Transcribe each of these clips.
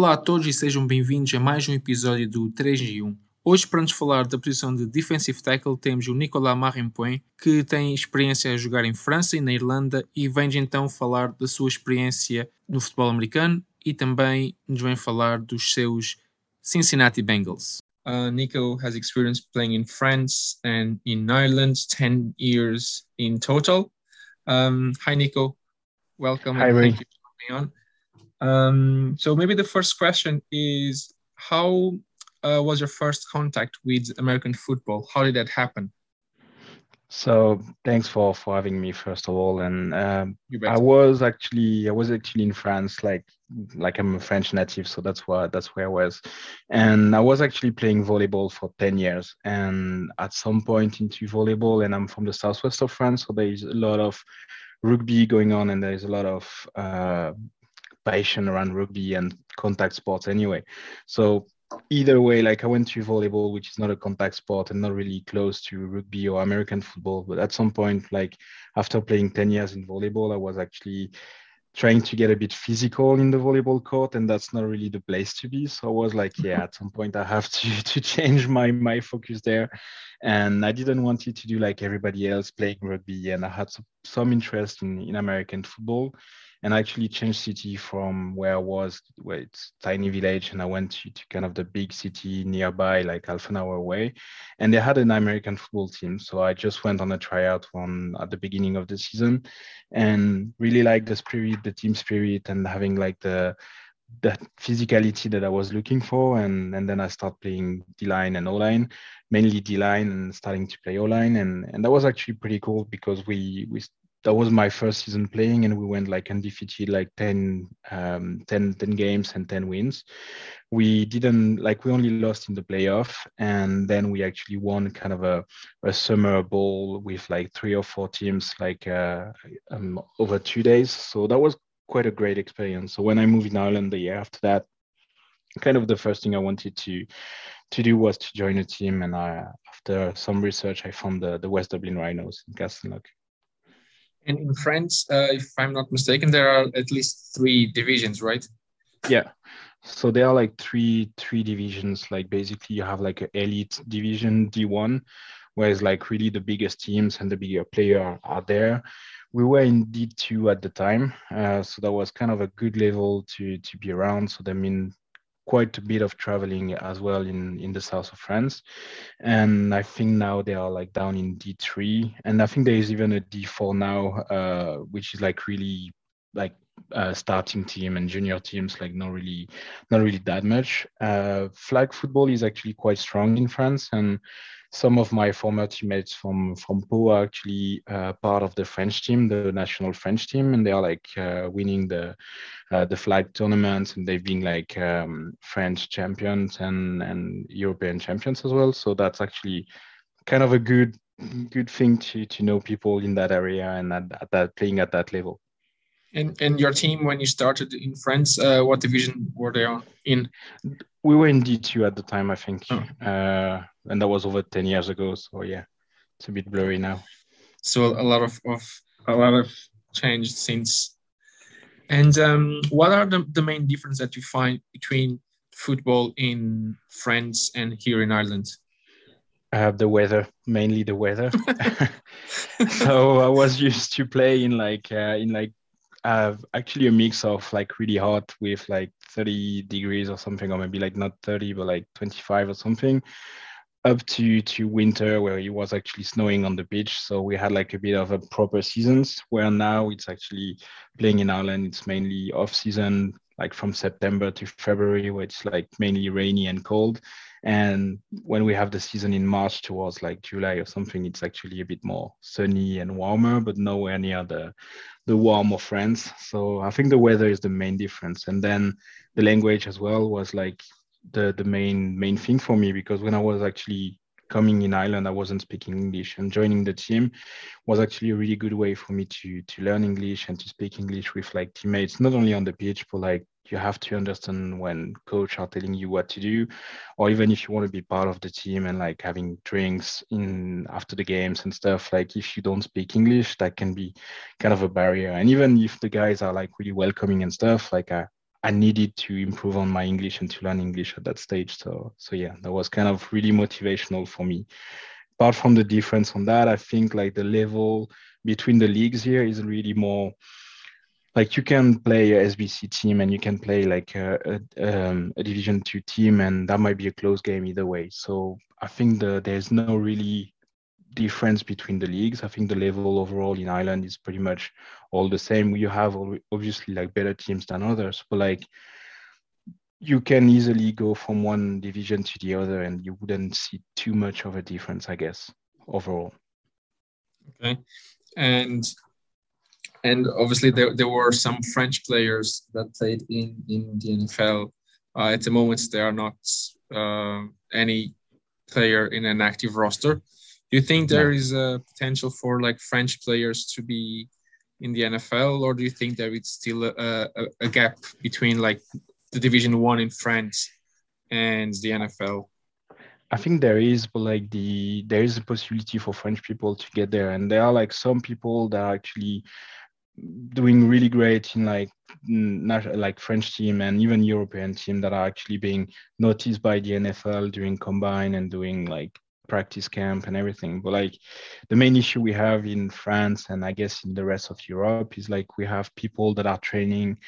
Olá a todos e sejam bem-vindos a mais um episódio do 3 em 1. Hoje, para nos falar da posição de defensive tackle, temos o Nicolas Marimpoint, que tem experiência a jogar em França e na Irlanda e vem então falar da sua experiência no futebol americano e também nos vem falar dos seus Cincinnati Bengals. Uh, Nico has experience playing in France and in Ireland, 10 years in total. Um, hi, Nico. Welcome. Hi, Ray. Thank you for coming on. Um, so maybe the first question is how uh, was your first contact with American football? How did that happen? So thanks for for having me first of all. And um, I was actually I was actually in France, like like I'm a French native, so that's why that's where I was. And I was actually playing volleyball for ten years. And at some point into volleyball, and I'm from the southwest of France, so there is a lot of rugby going on, and there is a lot of uh, passion around rugby and contact sports anyway. So either way, like I went to volleyball, which is not a contact sport and not really close to rugby or American football. But at some point, like after playing 10 years in volleyball, I was actually trying to get a bit physical in the volleyball court and that's not really the place to be so i was like yeah at some point i have to to change my my focus there and i didn't want it to do like everybody else playing rugby and i had some, some interest in in american football and I actually changed city from where I was, where it's tiny village, and I went to, to kind of the big city nearby, like half an hour away. And they had an American football team, so I just went on a tryout one at the beginning of the season, and really like the spirit, the team spirit, and having like the that physicality that I was looking for. And, and then I start playing D line and O line, mainly D line and starting to play O line. And, and that was actually pretty cool because we, we that was my first season playing and we went like undefeated like 10, um, 10, 10 games and 10 wins. We didn't like we only lost in the playoff and then we actually won kind of a, a summer bowl with like three or four teams like uh, um, over two days. So that was quite a great experience. So when i moved in ireland the year after that kind of the first thing i wanted to to do was to join a team and I, after some research i found the, the west dublin rhinos in castleknock and in France, uh, if I'm not mistaken, there are at least three divisions, right? Yeah. So there are like three three divisions. Like basically, you have like an elite division D1, where it's like really the biggest teams and the bigger player are there. We were in D2 at the time, uh, so that was kind of a good level to to be around. So that mean quite a bit of traveling as well in in the south of France, and I think now they are like down in D3, and I think there is even a D4 now, uh, which is like really like uh, starting team and junior teams like not really not really that much uh, flag football is actually quite strong in france and some of my former teammates from from Pau are actually uh, part of the French team, the national French team, and they are like uh, winning the uh, the flag tournaments, and they've been like um, French champions and and European champions as well. So that's actually kind of a good good thing to to know people in that area and at, at that playing at that level. And and your team when you started in France, uh, what division were they on in? We were in D two at the time, I think, oh. uh, and that was over ten years ago. So yeah, it's a bit blurry now. So a lot of, of a lot of changed since. And um, what are the, the main difference that you find between football in France and here in Ireland? Uh, the weather, mainly the weather. so I was used to play in like uh, in like have actually a mix of like really hot with like 30 degrees or something, or maybe like not 30, but like 25 or something, up to to winter where it was actually snowing on the beach. So we had like a bit of a proper seasons. Where now it's actually playing in Ireland. It's mainly off season, like from September to February, where it's like mainly rainy and cold. And when we have the season in March towards like July or something, it's actually a bit more sunny and warmer, but nowhere near the the warm of France. So I think the weather is the main difference. And then the language as well was like the the main main thing for me because when I was actually coming in Ireland, I wasn't speaking English, and joining the team was actually a really good way for me to to learn English and to speak English with like teammates, not only on the pitch but like you have to understand when coach are telling you what to do or even if you want to be part of the team and like having drinks in after the games and stuff like if you don't speak english that can be kind of a barrier and even if the guys are like really welcoming and stuff like i I needed to improve on my English and to learn English at that stage. So so yeah, that was kind of really motivational for me. Apart from the difference on that, I think like the level between the leagues here is really more like you can play a SBC team and you can play like a, a, um, a, Division Two team, and that might be a close game either way. So I think the there's no really difference between the leagues. I think the level overall in Ireland is pretty much all the same. You have obviously like better teams than others, but like you can easily go from one division to the other, and you wouldn't see too much of a difference, I guess, overall. Okay, and and obviously there, there were some French players that played in in the NFL. Uh, at the moment, there are not uh, any player in an active roster. Do you think there is a potential for like French players to be in the NFL, or do you think there is still a, a, a gap between like the Division One in France and the NFL? I think there is, but like the there is a possibility for French people to get there, and there are like some people that are actually doing really great in like like French team and even European team that are actually being noticed by the NFL during combine and doing like practice camp and everything. But like the main issue we have in France and I guess in the rest of Europe is like we have people that are training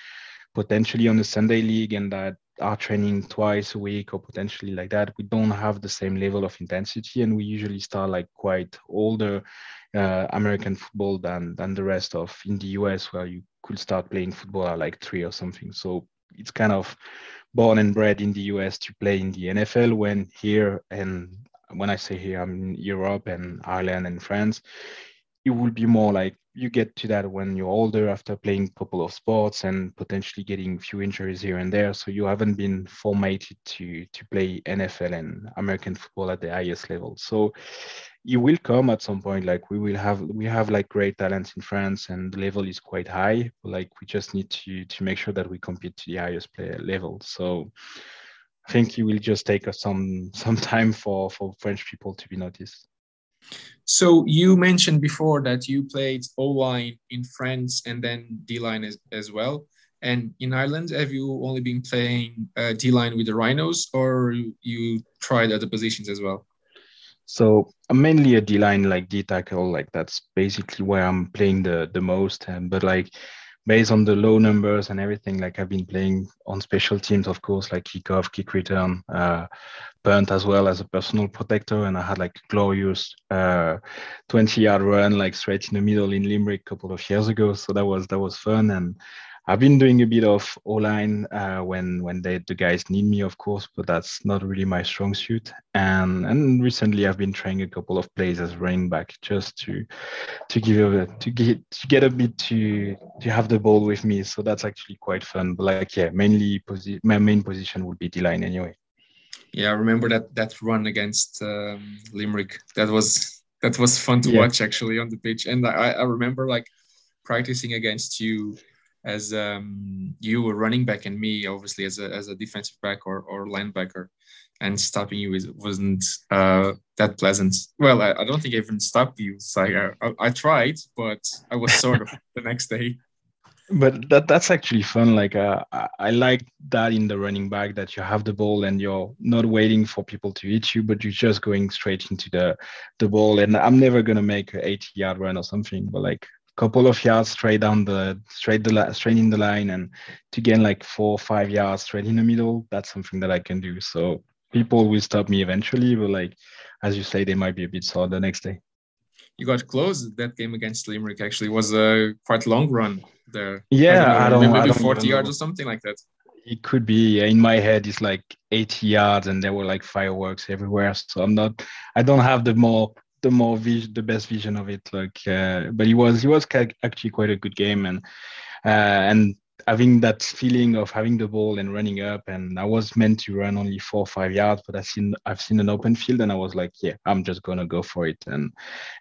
potentially on the Sunday league and that are training twice a week or potentially like that. We don't have the same level of intensity and we usually start like quite older uh, American football than than the rest of in the US where you could start playing football at like three or something. So it's kind of born and bred in the US to play in the NFL when here and when I say here I'm in Europe and Ireland and France, it will be more like you get to that when you're older after playing a couple of sports and potentially getting a few injuries here and there. So you haven't been formatted to to play NFL and American football at the highest level. So it will come at some point. Like we will have we have like great talents in France and the level is quite high. Like we just need to to make sure that we compete to the highest player level. So I think it will just take us some some time for for French people to be noticed. So you mentioned before that you played O line in France and then D line as, as well. And in Ireland, have you only been playing uh, D line with the Rhinos, or you, tried other positions as well? So I'm mainly a D line, like D tackle, like that's basically where I'm playing the the most. But like based on the low numbers and everything, like I've been playing on special teams, of course, like kickoff, kick return, uh, punt as well as a personal protector. And I had like glorious uh, 20 yard run, like straight in the middle in Limerick a couple of years ago. So that was that was fun. And I've been doing a bit of O line uh, when when they, the guys need me, of course, but that's not really my strong suit. And and recently I've been trying a couple of plays as running back just to to give a to get to get a bit to to have the ball with me. So that's actually quite fun. But like yeah, mainly posi- my main position would be D line anyway. Yeah, I remember that that run against um, Limerick. That was that was fun to yeah. watch actually on the pitch, and I, I remember like practicing against you as um, you were running back and me obviously as a, as a defensive back or, or linebacker. And stopping you wasn't uh, that pleasant. Well I, I, don't think I even stopped you. So I, I, I tried but I was sort of the next day. But that that's actually fun. Like uh, I, I like that in the running back that you have the ball and you're not waiting for people to hit you but you're just going straight into the the ball. And i'm never going to make an 80 yard run or something but like couple of yards straight down the straight the straight in the line and to gain like four or five yards straight in the middle that's something that i can do. So people will stop me eventually but like as you say they might be a bit sore the next day. You got close. That game against limerick actually was a quite long run there. Yeah i don't, know, I don't maybe 40 yards or something like that. It could be. In my head it's like 80 yards and there were like fireworks everywhere. So i'm not i don't have the more the more vis- the best vision of it. Like, uh, but it was it was actually quite a good game, and uh, and having that feeling of having the ball and running up, and I was meant to run only four or five yards, but I seen I've seen an open field, and I was like, yeah, I'm just gonna go for it, and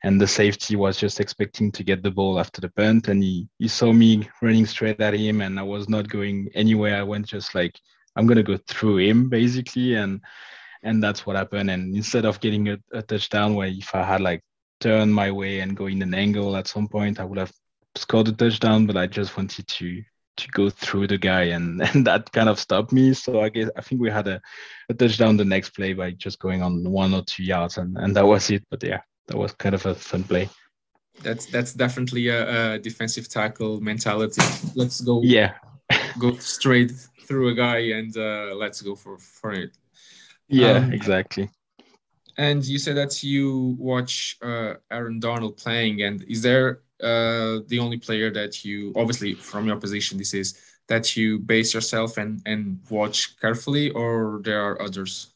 and the safety was just expecting to get the ball after the punt, and he he saw me running straight at him, and I was not going anywhere. I went just like I'm gonna go through him basically, and and that's what happened. And instead of getting a, a touchdown, where if I had like turned my way and go in an angle at some point, I would have scored a touchdown. But I just wanted to to go through the guy, and, and that kind of stopped me. So I guess I think we had a, a touchdown the next play by just going on one or two yards, and, and that was it. But yeah, that was kind of a fun play. That's that's definitely a, a defensive tackle mentality. Let's go. Yeah. go straight through a guy and uh, let's go for for it. Yeah, um, exactly. And you said that you watch uh, Aaron Donald playing, and is there uh, the only player that you, obviously from your position, this is that you base yourself and and watch carefully, or there are others?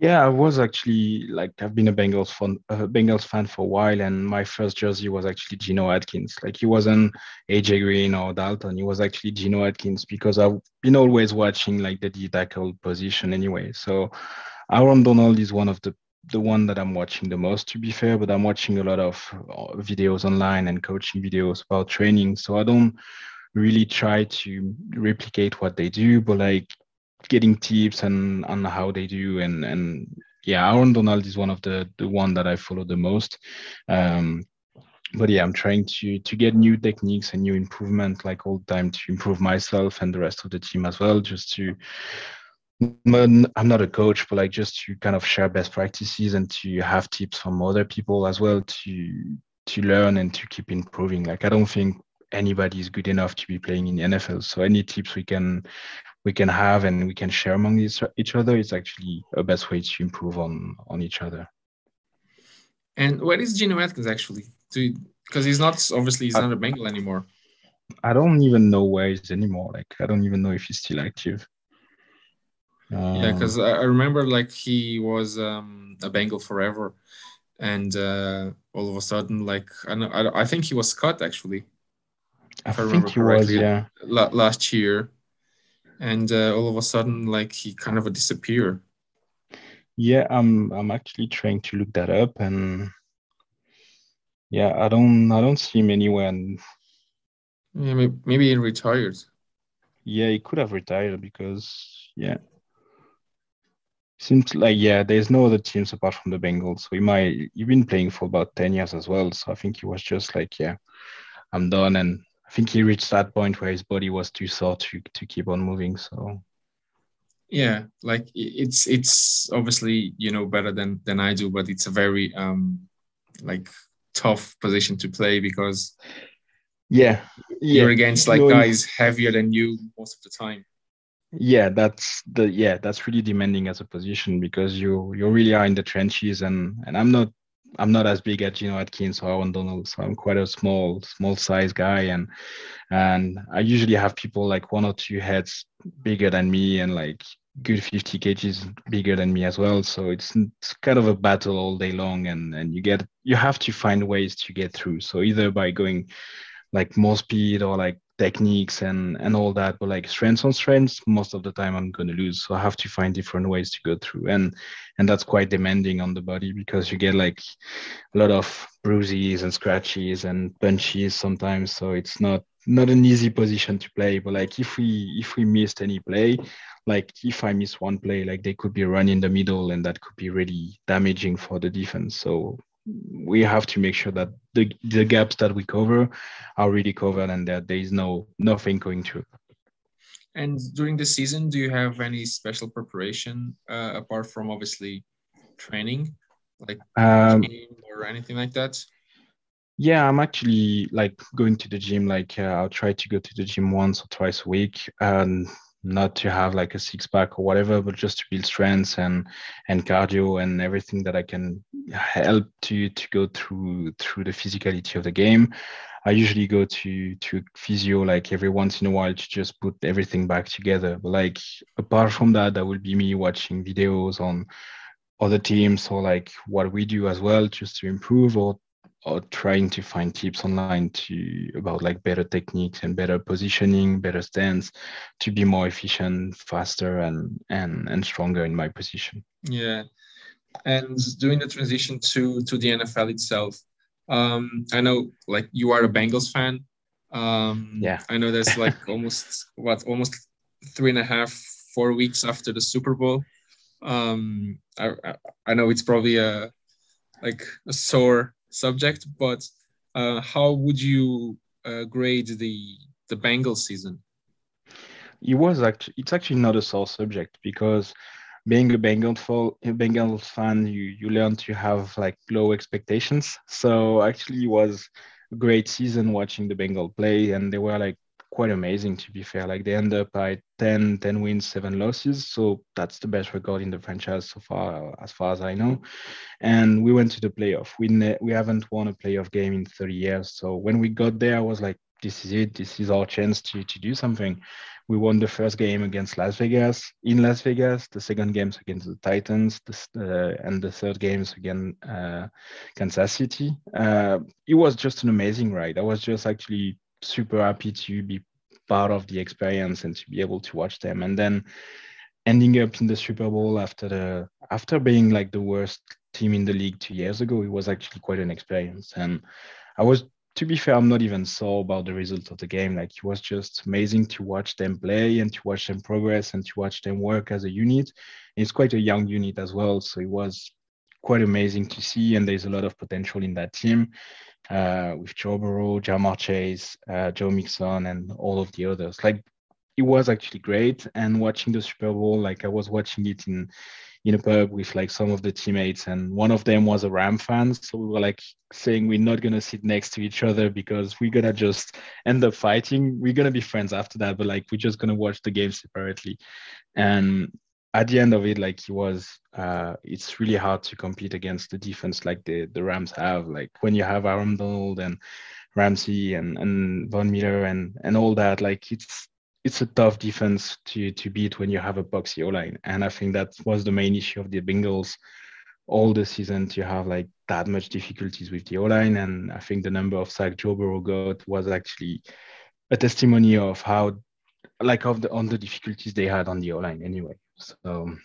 Yeah, I was actually like I've been a Bengals fan, Bengals fan for a while, and my first jersey was actually Geno Atkins. Like he wasn't AJ Green or Dalton, he was actually Geno Atkins because I've been always watching like the D tackle position anyway. So Aaron Donald is one of the the one that I'm watching the most, to be fair. But I'm watching a lot of uh, videos online and coaching videos about training, so I don't really try to replicate what they do, but like getting tips and on how they do and and yeah aaron donald is one of the the one that i follow the most. Um but yeah i'm trying to to get new techniques and new improvement like all the time to improve myself and the rest of the team as well just to i'm not a coach but like just to kind of share best practices and to have tips from other people as well to to learn and to keep improving. Like i don't think anybody is good enough to be playing in the nfl so any tips we can we can have and we can share among each, each other it's actually a best way to improve on on each other. And what is Geno Atkins actually? Because he's not obviously he's I, not a Bengal anymore. I don't even know where he's anymore like I don't even know if he's still active. Um, yeah because I remember like he was um, a Bengal forever. And uh, all of a sudden like I know I, I think he was cut actually. I, I think he was yeah. last year and uh, all of a sudden like he kind of disappear. Yeah i'm i'm actually trying to look that up and yeah i don't i don't see him anywhere and yeah maybe, maybe he retired. Yeah he could have retired because yeah. Seems like yeah there's no other teams apart from the bengals. So he might you've been playing for about 10 years as well. So i think he was just like yeah i'm done and think he reached that point where his body was too sore to to keep on moving. So yeah, like it's it's obviously you know better than than I do, but it's a very um like tough position to play because yeah, yeah. you're against like guys heavier than you most of the time yeah that's the yeah that's really demanding as a position because you you really are in the trenches and and i'm not I'm not as big as Geno Atkins or Aaron Donald, so I'm quite a small, small size guy, and and I usually have people like one or two heads bigger than me, and like good 50 kgs bigger than me as well. So it's, it's kind of a battle all day long, and and you get you have to find ways to get through. So either by going like more speed or like techniques and and all that but like strengths on strengths most of the time i'm going to lose. So i have to find different ways to go through. And and that's quite demanding on the body because you get like a lot of bruises and scratches and punches sometimes. So it's not not an easy position to play. But like if we if we missed any play like if i miss one play like they could be run in the middle and that could be really damaging for the defense. So we have to make sure that the, the gaps that we cover are really covered and that there is no nothing going through. And during the season, do you have any special preparation uh, apart from obviously training, like um, or anything like that? Yeah, I'm actually like going to the gym. Like uh, I'll try to go to the gym once or twice a week, and not to have like a six pack or whatever, but just to build strength and and cardio and everything that I can help to to go through through the physicality of the game. I usually go to to physio like every once in a while to just put everything back together. But like apart from that, that will be me watching videos on other teams or like what we do as well just to improve or or trying to find tips online to about like better techniques and better positioning, better stance to be more efficient, faster, and and and stronger in my position. Yeah, and doing the transition to to the NFL itself, um, I know like you are a Bengals fan. Um, yeah, I know there's like almost what almost three and a half, four weeks after the Super Bowl. Um, I I know it's probably a like a sore subject, but uh, how would you uh, grade the the Bengals season? It was actually it's actually not a sore subject because being a Bengals fan, you you learn to have like low expectations. So actually, it was a great season watching the Bengal play, and they were like quite amazing to be fair. Like they end up by 10, 10 wins, seven losses. So that's the best record in the franchise so far, as far as I know. And we went to the playoff. We ne- we haven't won a playoff game in 30 years. So when we got there, I was like, this is it. This is our chance to to do something. We won the first game against Las Vegas in Las Vegas. The second games against the Titans, uh, and the third games against uh, Kansas City. Uh, it was just an amazing ride. I was just actually super happy to be part of the experience and to be able to watch them. And then ending up in the Super Bowl after the after being like the worst team in the league two years ago, it was actually quite an experience. And I was to be fair, I'm not even sore about the result of the game. Like it was just amazing to watch them play and to watch them progress and to watch them work as a unit. It's quite a young unit as well, so it was quite amazing to see. And there's a lot of potential in that team uh, with Joe Burrow, Ja'Marr Chase, uh, Joe Mixon, and all of the others. Like it was actually great. And watching the Super Bowl, like I was watching it in in a pub with like some of the teammates, and one of them was a Ram fan. So we were like saying we're not gonna sit next to each other because we're gonna just end up fighting. We're gonna be friends after that, but like we're just gonna watch the game separately. And at the end of it, like it was, uh, it's really hard to compete against the defense like the the Rams have. Like when you have Aaron Donald and Ramsey and and Von Miller and and all that, like it's it's a tough defense to to beat when you have a boxy O line. And I think that was the main issue of the Bengals all the season to have like that much difficulties with the O line. And I think the number of sacks Joe Burrow got was actually a testimony of how like of the on the difficulties they had on the O line anyway. So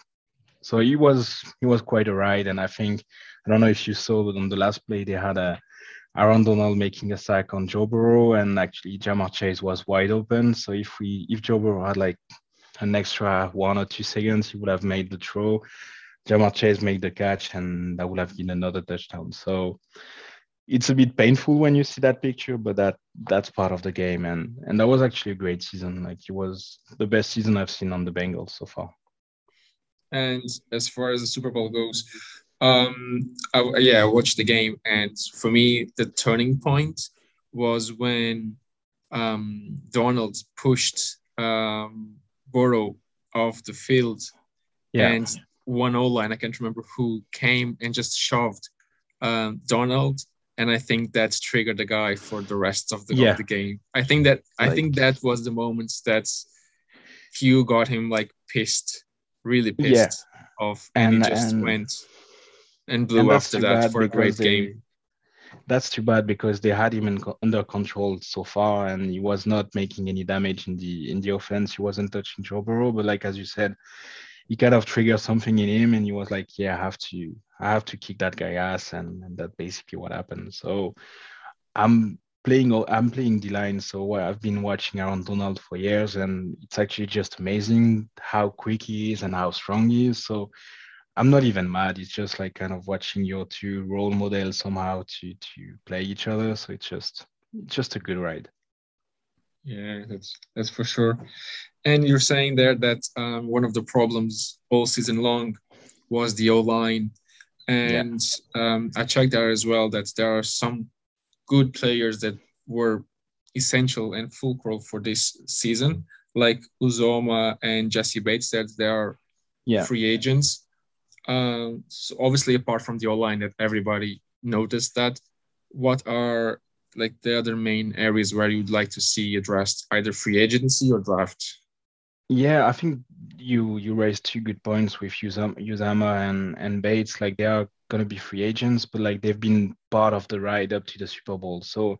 so it was it was quite a ride. And I think I don't know if you saw but on the last play they had a Aaron Donald making a sack on Joe Burrow, and actually Ja'Marr Chase was wide open. So if we if Joe Burrow had like an extra one or two seconds, he would have made the throw. Ja'Marr Chase made the catch, and that would have been another touchdown. So it's a bit painful when you see that picture, but that that's part of the game, and and that was actually a great season. Like it was the best season I've seen on the Bengals so far. And as far as the Super Bowl goes, um, I, yeah, I watched the game, and for me, the turning point was when um, Donald pushed um, Burrow off the field, yeah. and one O line, I can't remember who came and just shoved um, Donald, and I think that triggered the guy for the rest of the, yeah. of the game. I think that like, I think that was the moment that Hugh got him like pissed, really pissed yeah. off, and, and he just and, went and blew after that for a great they, game. That's too bad because they had him in, under control so far, and he was not making any damage in the in the offense. He wasn't touching Joe Burrow, but like as you said, he kind of triggered something in him, and he was like, "Yeah, I have to, I have to kick that guy ass," and, and that's basically what happened. So, I'm playing or I'm playing the line, so I've been watching Aaron Donald for years, and it's actually just amazing how quick he is and how strong he is. So I'm not even mad. It's just like kind of watching your two role models somehow to to play each other. So it's just just a good ride. Yeah, that's that's for sure. And you're saying there that um, one of the problems all season long was the O line, and yeah. um, I checked there as well that there are some good players that were essential and fulcral for this season, like Uzomah and Jessie Bates. That they are yeah. free agents um, so obviously, apart from the O line that everybody noticed that, what are like the other main areas where you'd like to see addressed, either free agency or draft? Yeah, I think you you raised two good points with Uzomah and and Bates. Like they are gonna be free agents, but like they've been part of the ride up to the Super Bowl. So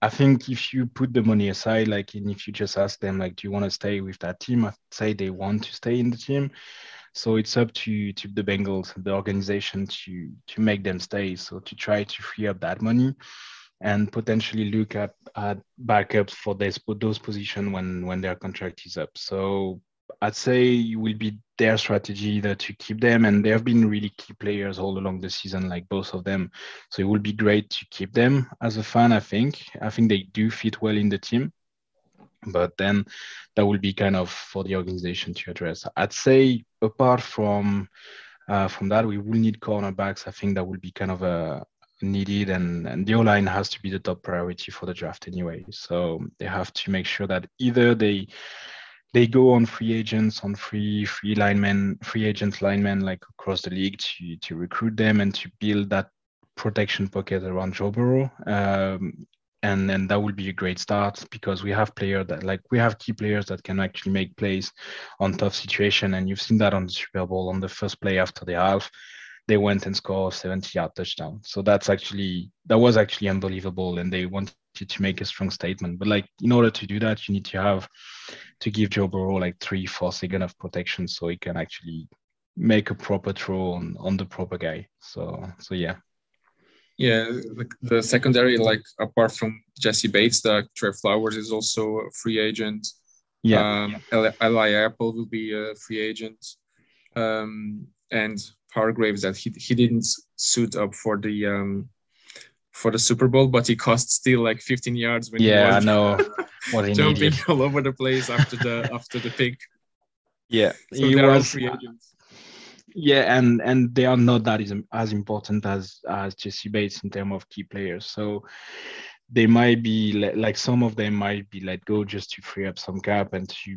I think if you put the money aside, like and if you just ask them, like, do you want to stay with that team? I'd say they want to stay in the team. So it's up to to the Bengals, the organization, to to make them stay. So to try to free up that money and potentially look at, at backups for this those positions when when their contract is up. So I'd say you will be their strategy either to keep them, and they have been really key players all along the season, like both of them. So it will be great to keep them as a fan. I think I think they do fit well in the team. But then that will be kind of for the organization to address. I'd say apart from uh, from that, we will need cornerbacks. I think that will be kind of a needed and, and the O-line has to be the top priority for the draft anyway. So they have to make sure that either they they go on free agents, on free free linemen, free agent linemen like across the league to to recruit them and to build that protection pocket around Joe Burrow. Um, and then that will be a great start because we have players that like we have key players that can actually make plays on tough situation and you've seen that on the super bowl on the first play after the half they went and scored 70 yard touchdown. So that's actually that was actually unbelievable and they wanted to make a strong statement. But like in order to do that you need to have to give joe burrow like three four seconds of protection so he can actually make a proper throw on, on the proper guy. So so yeah. Yeah, the, the, secondary, like apart from Jessie Bates, the Trey Flowers is also a free agent. Yeah, um, Eli Apple will be a free agent, um, and Hargreaves that he he didn't suit up for the um, for the Super Bowl, but he cost still like 15 yards when yeah, he was I know. what jumping all over the place after the after the pick. Yeah, so he was free agents yeah, and and they are not that as, as important as as Jessie Bates in terms of key players. So they might be like some of them might be let go just to free up some cap and to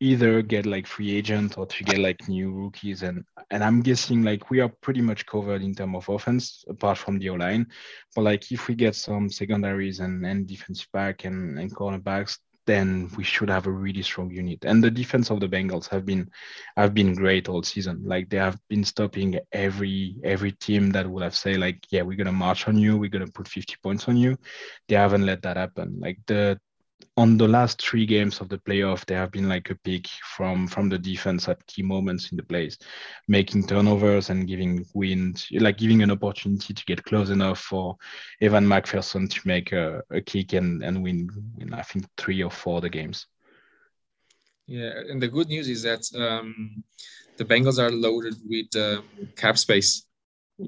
either get like free agent or to get like new rookies and and I'm guessing like we are pretty much covered in terms of offense apart from the O line, but like if we get some secondaries and and defensive back and and cornerbacks, then we should have a really strong unit. And the defense of the Bengals have been have been great all season. Like they have been stopping every every team that would have say like, yeah, we're gonna march on you, we're gonna put 50 points on you. They haven't let that happen. Like the on the last three games of the playoff, there have been like a pick from from the defense at key moments in the plays, making turnovers and giving wind, like giving an opportunity to get close enough for Evan McPherson to make a, a kick and and win, win, I think three or four of the games. Yeah, and the good news is that um, the Bengals are loaded with uh, cap space.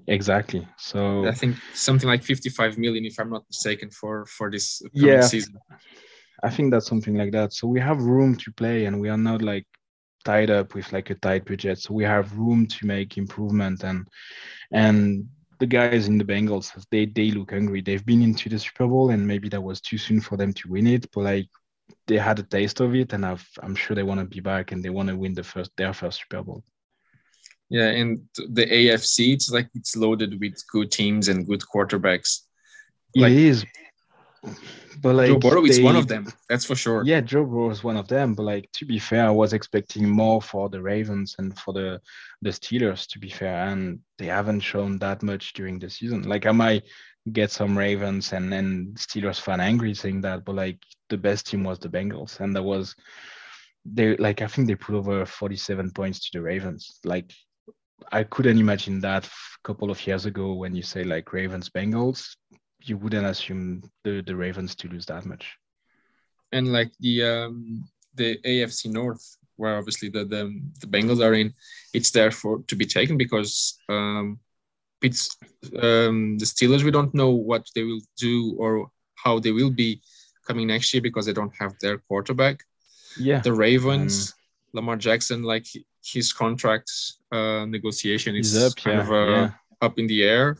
Exactly. So I think something like 55 million, if I'm not mistaken, for for this yeah. season. I think that's something like that. So we have room to play and we are not like tied up with like a tight budget. So we have room to make improvement and and the guys in the Bengals they they look hungry. They've been into the Super Bowl and maybe that was too soon for them to win it, but like they had a taste of it and I've, I'm sure they want to be back and they want to win the first their first Super Bowl. Yeah, and the AFC it's like it's loaded with good teams and good quarterbacks. Like, it is but like Joe Burrow is one of them. That's for sure. Yeah, Joe Burrow is one of them. But like to be fair, I was expecting more for the Ravens and for the the Steelers. To be fair, and they haven't shown that much during the season. Like I might get some Ravens and then Steelers fan angry saying that, but like the best team was the Bengals, and that was they like I think they put over 47 points to the Ravens. Like I couldn't imagine that a couple of years ago when you say like Ravens Bengals you wouldn't assume the, the Ravens to lose that much. And like the um, the AFC North, where obviously the, the the Bengals are in, it's there for to be taken because um, it's um, the Steelers. We don't know what they will do or how they will be coming next year because they don't have their quarterback. Yeah. The Ravens, um, Lamar Jackson, like his contract uh, negotiation is up, kind yeah, of uh, yeah. up in the air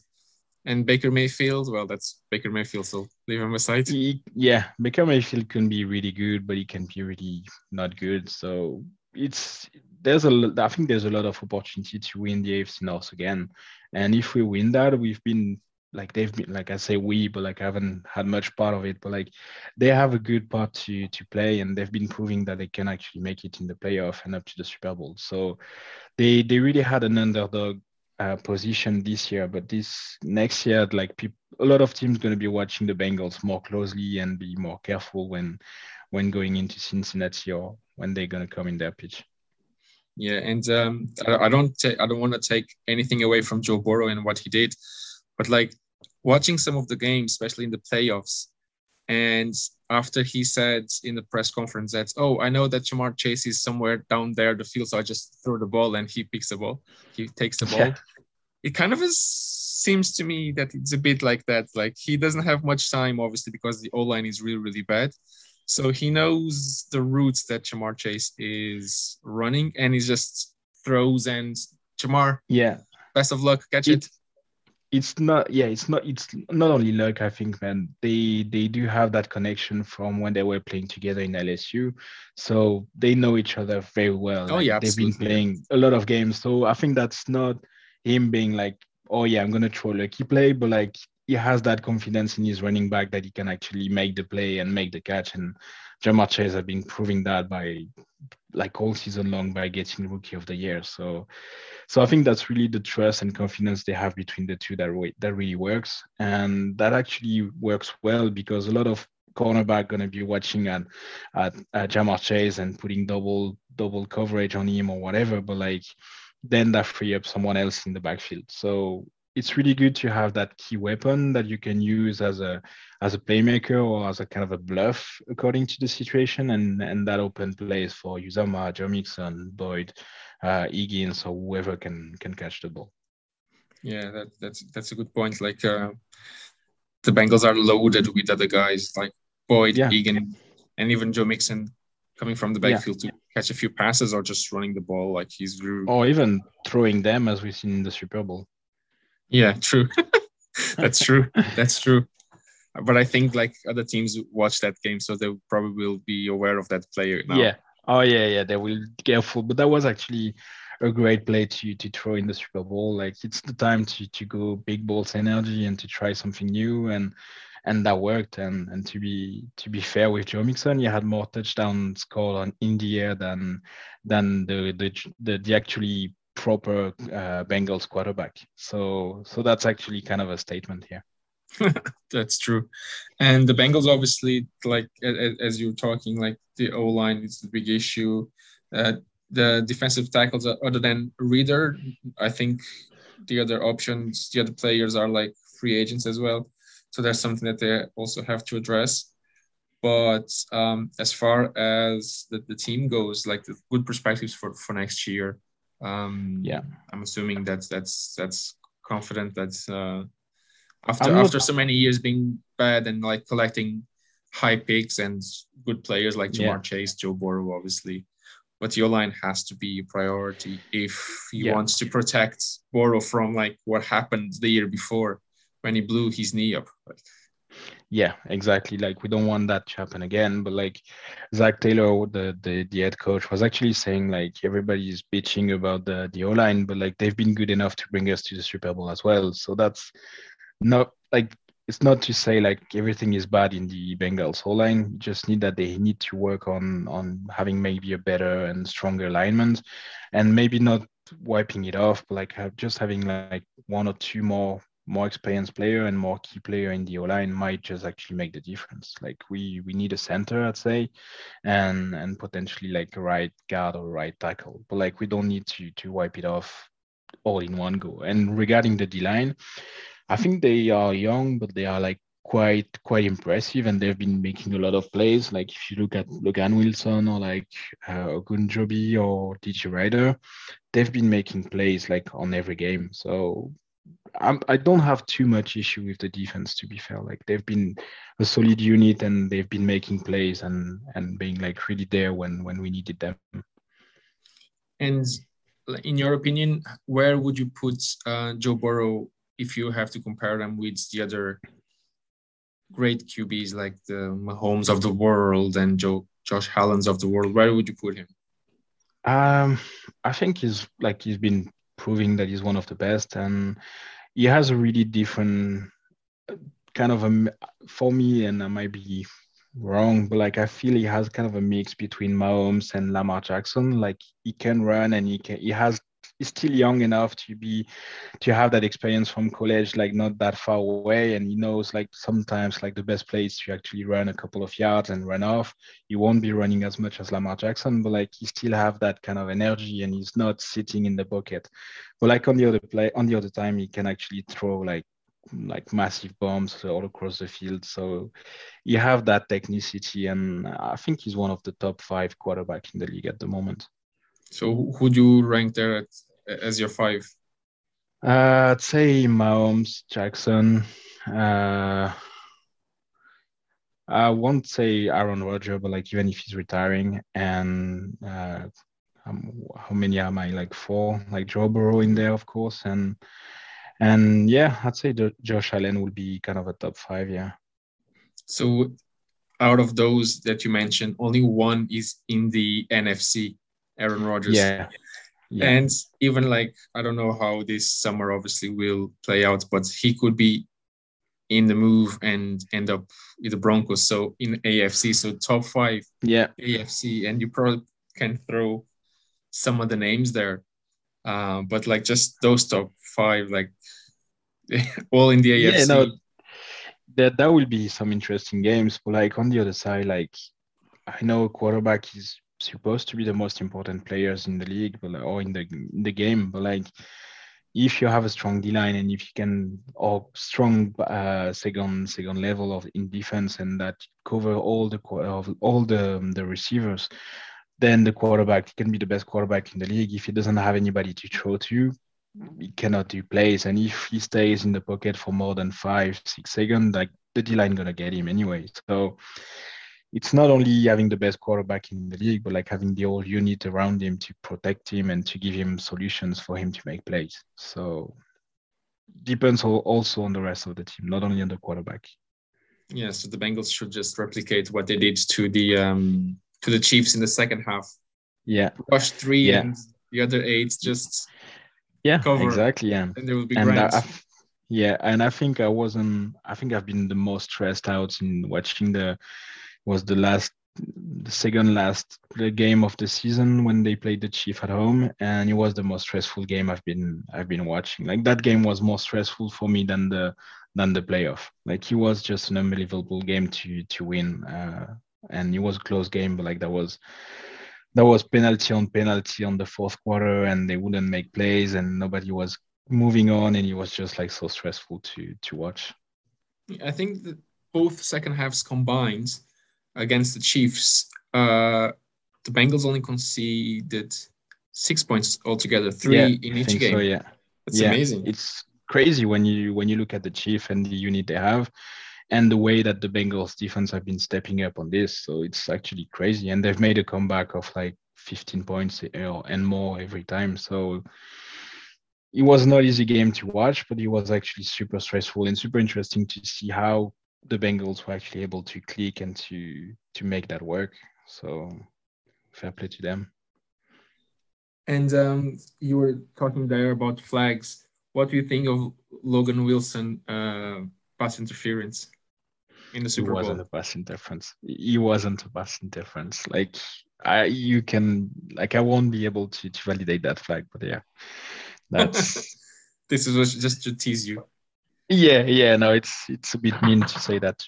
and Baker Mayfield, well, that's Baker Mayfield, so leave him aside. He, yeah, Baker Mayfield can be really good, but he can be really not good. So it's there's a I think there's a lot of opportunity to win the AFC North again, and if we win that, we've been like they've been like I say we, but like I haven't had much part of it, but like they have a good part to to play, and they've been proving that they can actually make it in the playoff and up to the Super Bowl. So they they really had an underdog uh, position this year, but this next year, like a lot of teams going to be watching the Bengals more closely and be more careful when when going into Cincinnati or when they're going to come in their pitch. Yeah, and um, I, I don't ta- I don't want to take anything away from Joe Burrow and what he did, but like watching some of the games, especially in the playoffs, and after he said in the press conference that, oh, I know that Ja'Marr Chase is somewhere down there the field, so I just throw the ball and he picks the ball. He takes the ball. Yeah. It kind of is, seems to me that it's a bit like that. Like he doesn't have much time, obviously, because the O line is really, really bad. So he knows the routes that Ja'Marr Chase is running, and he just throws and Ja'Marr. Yeah. Best of luck. Catch it. it. It's not. Yeah, it's not. It's not only luck. I think, man. They they do have that connection from when they were playing together in LSU, so they know each other very well. Oh like, yeah, they've been playing a lot of games. So I think that's not him being like, oh yeah, I'm gonna throw a lucky play, but like he has that confidence in his running back that he can actually make the play and make the catch. And Ja'Marr Chase has been proving that by like all season long by getting rookie of the year. So so I think that's really the trust and confidence they have between the two that re- that really works. And that actually works well because a lot of cornerback going to be watching at, at, at Ja'Marr Chase and putting double double coverage on him or whatever. But like then that free up someone else in the backfield. So it's really good to have that key weapon that you can use as a as a playmaker or as a kind of a bluff according to the situation and and that open plays for Uzomah, Joe Mixon, Boyd, uh, Higgins or whoever can can catch the ball. Yeah, that, that's that's a good point. Like uh, the Bengals are loaded with other guys like Boyd, yeah. Egan, and even Joe Mixon coming from the backfield yeah. to catch a few passes or just running the ball like he's or even throwing them as we've seen in the Super Bowl. Yeah, true. That's true. That's true. But I think like other teams watch that game, so they probably will be aware of that player now. Yeah. Oh yeah, yeah. They will be careful. But that was actually a great play to to throw in the Super Bowl. Like it's the time to to go big balls energy and to try something new and and that worked. And and to be to be fair with Joe Mixon, he had more touchdowns scored on in the air than than the the the, the actually proper uh, Bengals quarterback. So so that's actually kind of a statement here. that's true, and the Bengals obviously like as, you're talking like the O line is the big issue. Uh, the defensive tackles other than Reader, I think the other options, the other players are like free agents as well. So there's something that they also have to address. But um, as far as the, the team goes, like the good perspectives for, for next year, um, yeah, I'm assuming that's that's that's confident. That's uh, after not, after so many years being bad and like collecting high picks and good players like Ja'Marr yeah. Chase, Joe Burrow, obviously. But your line has to be a priority if he yeah. wants to protect Burrow from like what happened the year before when he blew his knee up. Like, yeah, exactly. Like we don't want that to happen again. But like Zac Taylor, the the, the head coach, was actually saying like everybody's bitching about the the O line, but like they've been good enough to bring us to the Super Bowl as well. So that's not like it's not to say like everything is bad in the Bengals O line. You just need that they need to work on on having maybe a better and stronger alignment, and maybe not wiping it off, but like have, just having like one or two more more experienced player and more key player in the O line might just actually make the difference. Like we we need a center, I'd say, and and potentially like a right guard or right tackle. But like we don't need to to wipe it off all in one go. And regarding the D line, I think they are young, but they are like quite quite impressive and they've been making a lot of plays. Like if you look at Logan Wilson or like uh, or DJ Reader, they've been making plays like on every game. So I'm, I do not have too much issue with the defense. To be fair, like they've been a solid unit and they've been making plays and and being like really there when when we needed them. And in your opinion, where would you put uh, Joe Burrow if you have to compare them with the other great QBs like the Mahomes of the world and Joe Josh Allen's of the world? Where would you put him? Um, I think he's like he's been proving that he's one of the best, and he has a really different kind of a for me, and I might be wrong, but like I feel he has kind of a mix between Mahomes and Lamar Jackson. Like he can run and he can he has he's still young enough to be to have that experience from college like not that far away. And he knows like sometimes like the best place to actually run a couple of yards and run off. He won't be running as much as lamar jackson but like he still have that kind of energy and he's not sitting in the bucket. But like on the other play on the other time he can actually throw like like massive bombs all across the field. So you have that technicity and i think he's one of the top five quarterback in the league at the moment so who do you rank there at, as your five? Uh, I'd say Mahomes, Jackson, uh, I won't say Aaron Rodgers, but like even if he's retiring, and uh, um, how many am I? Like four, like Joe Burrow in there, of course, and and yeah, I'd say Josh Allen will be kind of a top five. Yeah. So, out of those that you mentioned, only one is in the NFC, Aaron Rodgers. Yeah. yeah. And even like I don't know how this summer obviously will play out, but he could be in the move and end up with the Broncos. So in AFC, so top five, yeah, AFC, and you probably can throw some of the names there, uh, but like just those top five, like all in the AFC. Yeah, no, that that will be some interesting games. But like on the other side, like I know quarterback is supposed to be the most important players in the league, but or in the in the game, but like if you have a strong D line and if you can or strong uh, second second level of in defense and that cover all the of all the the receivers, then the quarterback can be the best quarterback in the league. If he doesn't have anybody to throw to, he cannot do plays. And if he stays in the pocket for more than five six seconds, like the D line gonna get him anyway. So it's not only having the best quarterback in the league, but like having the whole unit around him to protect him and to give him solutions for him to make plays. So depends also on the rest of the team, not only on the quarterback. Yeah, so the Bengals should just replicate what they did to the um to the Chiefs in the second half. Yeah. Rush three yeah. and the other eight just yeah cover, exactly yeah and they will be and great. yeah and i think i wasn't i think i've been the most stressed out in watching the was the last the second last game of the season when they played the Chief at home, and it was the most stressful game I've been I've been watching. Like that game was more stressful for me than the than the playoff. Like it was just an unbelievable game to to win, uh, and it was a close game, but like that was that was penalty on penalty on the fourth quarter, and they wouldn't make plays, and nobody was moving on, and it was just like so stressful to to watch. I think that both second halves combined against the Chiefs, uh, the Bengals only conceded six points altogether, three yeah, in each game. So, yeah, it's yeah. amazing. It's crazy when you when you look at the Chief and the unit they have, and the way that the Bengals defense have been stepping up on this. So it's actually crazy, and they've made a comeback of like 15 points and more every time. So it was not easy game to watch, but it was actually super stressful and super interesting to see how the Bengals were actually able to click and to to make that work. So fair play to them. And um, you were talking there about flags. What do you think of Logan Wilson uh, pass interference in the Super Bowl? It wasn't a pass interference. He wasn't a pass interference. Like I, you can like I won't be able to, to validate that flag, but yeah, that's. this is just to tease you. Yeah, yeah, no, it's it's a bit mean to say that.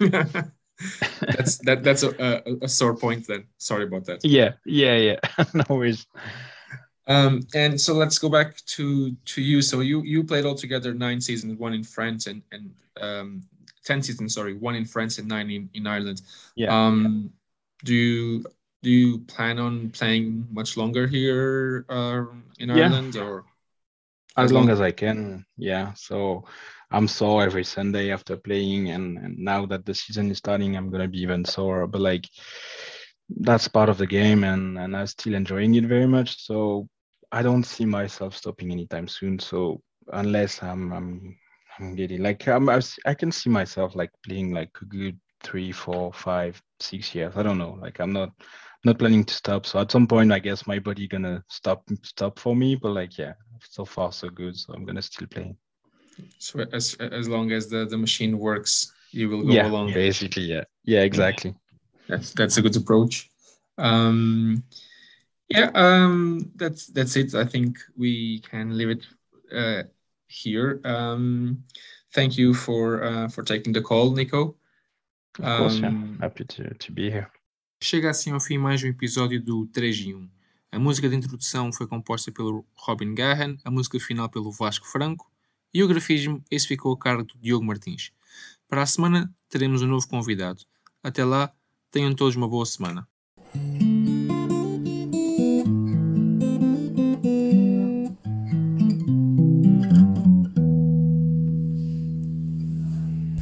that's that that's a, a, a, sore point then. Sorry about that. Yeah, yeah, yeah. no worries. Um, and so let's go back to to you. So you you played altogether nine seasons, one in France and and um, ten seasons. Sorry, one in France and nine in, in Ireland. Yeah. Um, do you do you plan on playing much longer here uh, in Ireland yeah. or? As long as I can. Yeah. So I'm sore every Sunday after playing, and, and now that the season is starting, I'm gonna be even sore. But like that's part of the game, and and I'm still enjoying it very much. So I don't see myself stopping anytime soon. So unless I'm I'm I'm getting like I'm, I can see myself like playing like a good three, four, five, six years. I don't know. Like I'm not not planning to stop. So at some point, I guess my body gonna stop stop for me. But like, yeah, so far so good. So I'm gonna still play. So as as long as the the machine works, you will go yeah, along. Basically, yeah, yeah, exactly. That's that's a good approach. Um, yeah, um, that's that's it. I think we can leave it uh, here. Um, thank you for uh, for taking the call, Nico. Of course, um, yeah. Happy to, to be here. Chega assim ao fim mais um episódio do 3 em 1. A música de introdução foi composta pelo Robin Garran, a música final pelo Vasco Franco e o grafismo esse ficou a cargo do Diogo Martins. Para a semana teremos um novo convidado. Até lá, tenham todos uma boa semana.